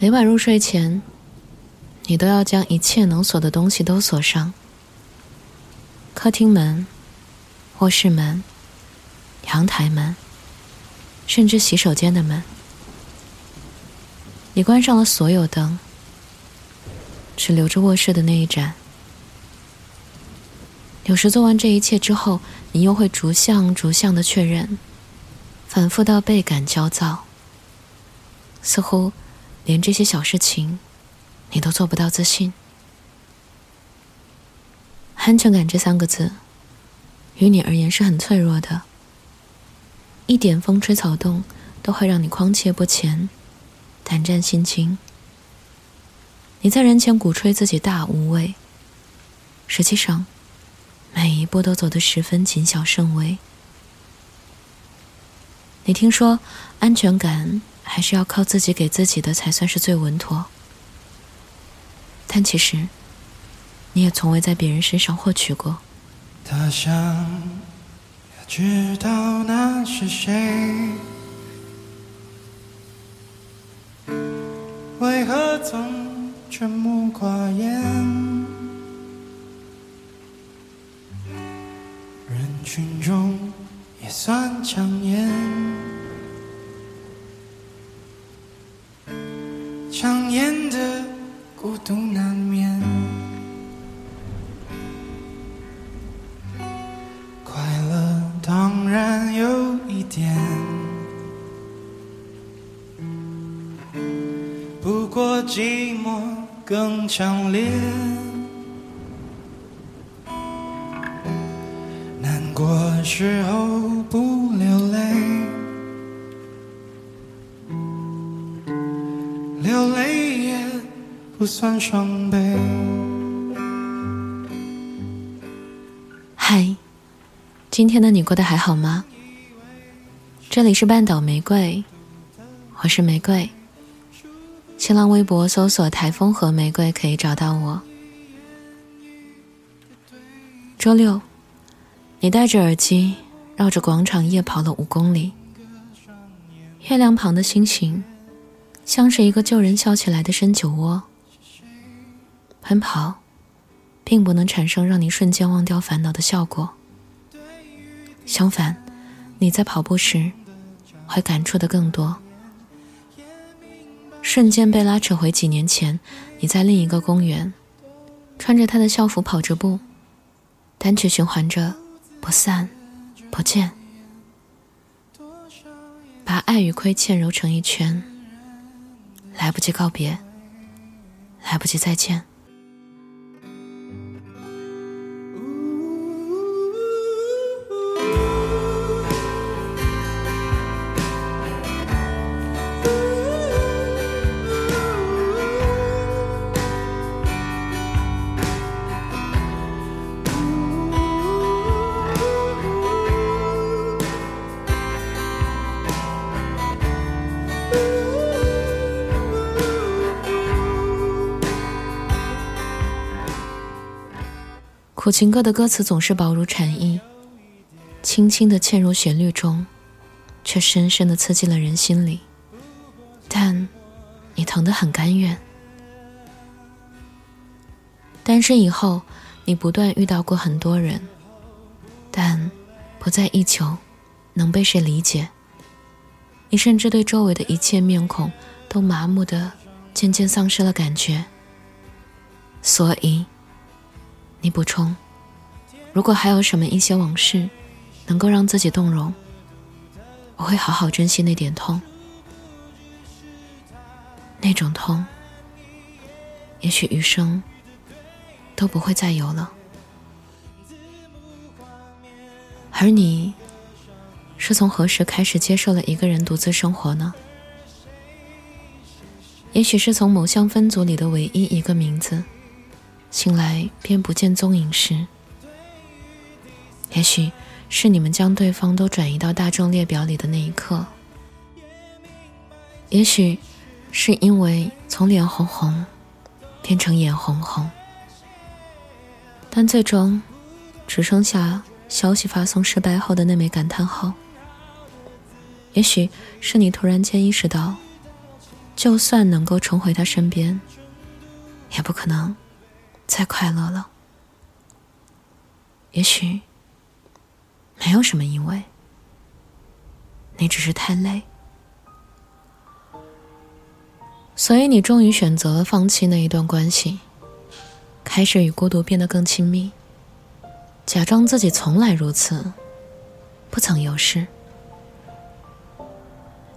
每晚入睡前，你都要将一切能锁的东西都锁上：客厅门、卧室门、阳台门，甚至洗手间的门。你关上了所有灯，只留着卧室的那一盏。有时做完这一切之后，你又会逐项逐项的确认，反复到倍感焦躁，似乎。连这些小事情，你都做不到自信。安全感这三个字，于你而言是很脆弱的。一点风吹草动，都会让你慌切不前，胆战心惊。你在人前鼓吹自己大无畏，实际上，每一步都走得十分谨小慎微。你听说安全感？还是要靠自己给自己的才算是最稳妥。但其实，你也从未在别人身上获取过。他想要知道那是谁，为何总沉默寡言？人群中也算抢眼。更强烈。难过时候不流泪。流泪也不算伤悲。嗨，今天的你过得还好吗？这里是半岛玫瑰，我是玫瑰。新浪微博搜索“台风和玫瑰”可以找到我。周六，你戴着耳机绕着广场夜跑了五公里。月亮旁的星星。像是一个旧人笑起来的深酒窝。奔跑，并不能产生让你瞬间忘掉烦恼的效果。相反，你在跑步时，会感触的更多。瞬间被拉扯回几年前，你在另一个公园，穿着他的校服跑着步，单曲循环着“不散，不见”，把爱与亏欠揉成一圈。来不及告别，来不及再见。苦情歌的歌词总是薄如蝉翼，轻轻的嵌入旋律中，却深深的刺进了人心里。但，你疼得很甘愿。单身以后，你不断遇到过很多人，但，不再依求能被谁理解。你甚至对周围的一切面孔都麻木的，渐渐丧失了感觉。所以。你补充：如果还有什么一些往事，能够让自己动容，我会好好珍惜那点痛。那种痛，也许余生都不会再有了。而你，是从何时开始接受了一个人独自生活呢？也许是从某项分组里的唯一一个名字。醒来便不见踪影时，也许是你们将对方都转移到大众列表里的那一刻；也许是因为从脸红红变成眼红红，但最终只剩下消息发送失败后的那枚感叹号；也许是你突然间意识到，就算能够重回他身边，也不可能再快乐了。也许没有什么因为，你只是太累，所以你终于选择了放弃那一段关系，开始与孤独变得更亲密，假装自己从来如此，不曾有事。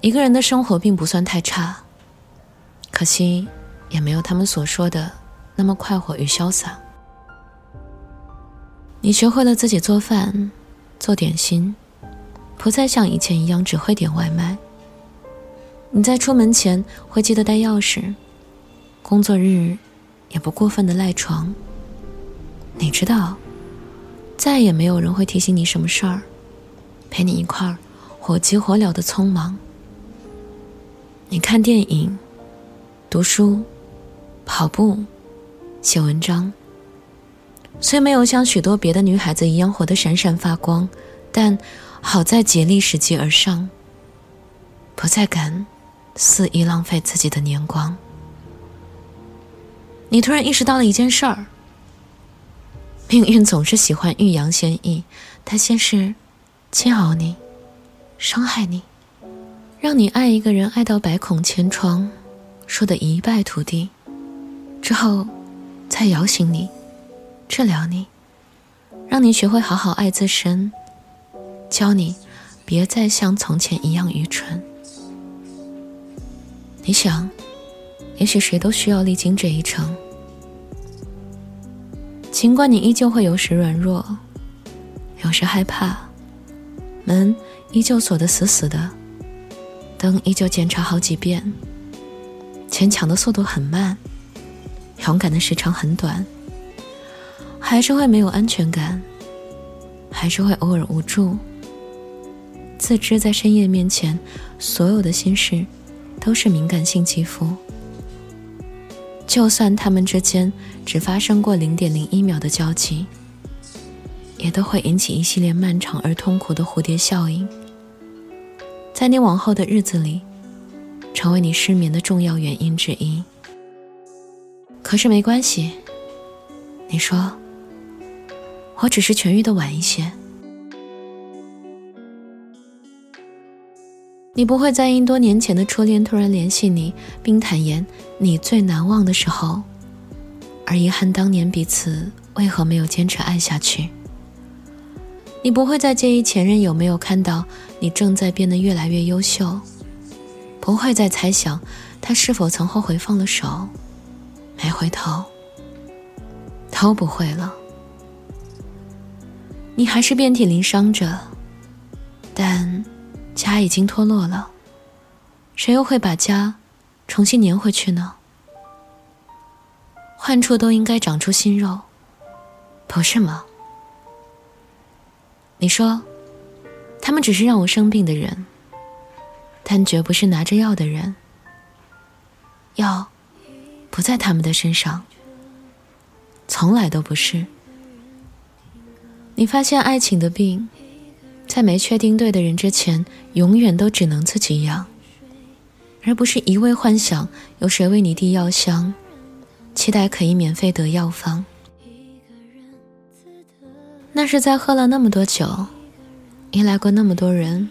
一个人的生活并不算太差。可惜，也没有他们所说的那么快活与潇洒。你学会了自己做饭、做点心，不再像以前一样只会点外卖。你在出门前会记得带钥匙，工作日也不过分的赖床。你知道，再也没有人会提醒你什么事儿，陪你一块儿火急火燎的匆忙。你看电影。读书、跑步、写文章，虽没有像许多别的女孩子一样活得闪闪发光，但好在竭力拾级而上，不再敢肆意浪费自己的年光。你突然意识到了一件事儿：命运总是喜欢欲扬先抑，它先是煎熬你、伤害你，让你爱一个人爱到百孔千疮。说的一败涂地，之后，再摇醒你，治疗你，让你学会好好爱自身，教你别再像从前一样愚蠢。你想，也许谁都需要历经这一程。尽管你依旧会有时软弱，有时害怕，门依旧锁得死死的，灯依旧检查好几遍。坚强的速度很慢，勇敢的时长很短，还是会没有安全感，还是会偶尔无助。自知在深夜面前，所有的心事都是敏感性肌肤，就算他们之间只发生过零点零一秒的交集，也都会引起一系列漫长而痛苦的蝴蝶效应，在你往后的日子里。成为你失眠的重要原因之一。可是没关系，你说，我只是痊愈的晚一些。你不会再因多年前的初恋突然联系你，并坦言你最难忘的时候，而遗憾当年彼此为何没有坚持爱下去。你不会再介意前任有没有看到你正在变得越来越优秀。不会再猜想他是否曾后悔放了手，没回头，都不会了。你还是遍体鳞伤着，但家已经脱落了，谁又会把家重新粘回去呢？患处都应该长出新肉，不是吗？你说，他们只是让我生病的人。但绝不是拿着药的人，药不在他们的身上，从来都不是。你发现爱情的病，在没确定对的人之前，永远都只能自己养，而不是一味幻想有谁为你递药箱，期待可以免费得药方。那是在喝了那么多酒，依赖过那么多人。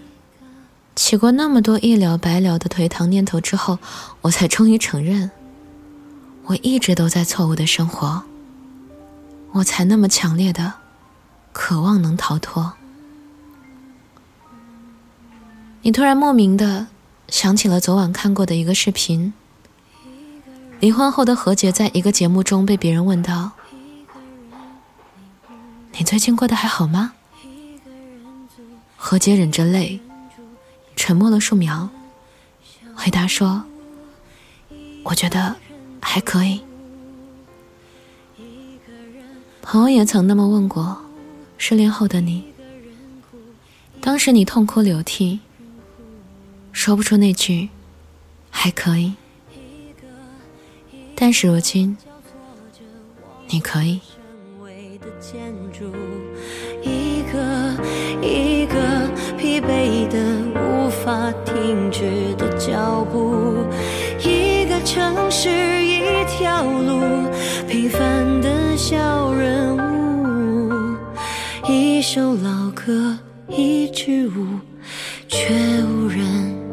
起过那么多一了百了的颓唐念头之后，我才终于承认，我一直都在错误的生活。我才那么强烈的渴望能逃脱。你突然莫名的想起了昨晚看过的一个视频。离婚后的何洁在一个节目中被别人问到：“你最近过得还好吗？”何洁忍着泪。沉默了数秒，回答说：“我觉得还可以。”朋友也曾那么问过，失恋后的你，当时你痛哭流涕，说不出那句“还可以”，但是如今，你可以。一个一个疲惫的。无法停止的脚步。一首老歌，一支舞，却无人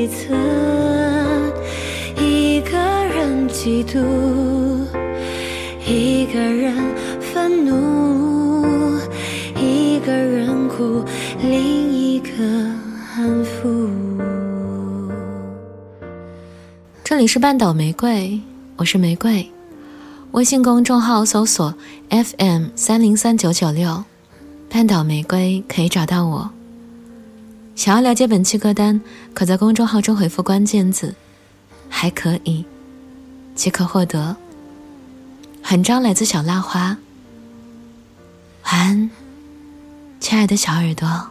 一侧，一个人嫉妒，一个人愤怒，一个人哭，另一个安抚。这里是半岛玫瑰，我是玫瑰。微信公众号搜索 FM 三零三九九六，半岛玫瑰可以找到我。想要了解本期歌单，可在公众号中回复关键字“还可以”，即可获得。文章来自小浪花。晚安，亲爱的小耳朵。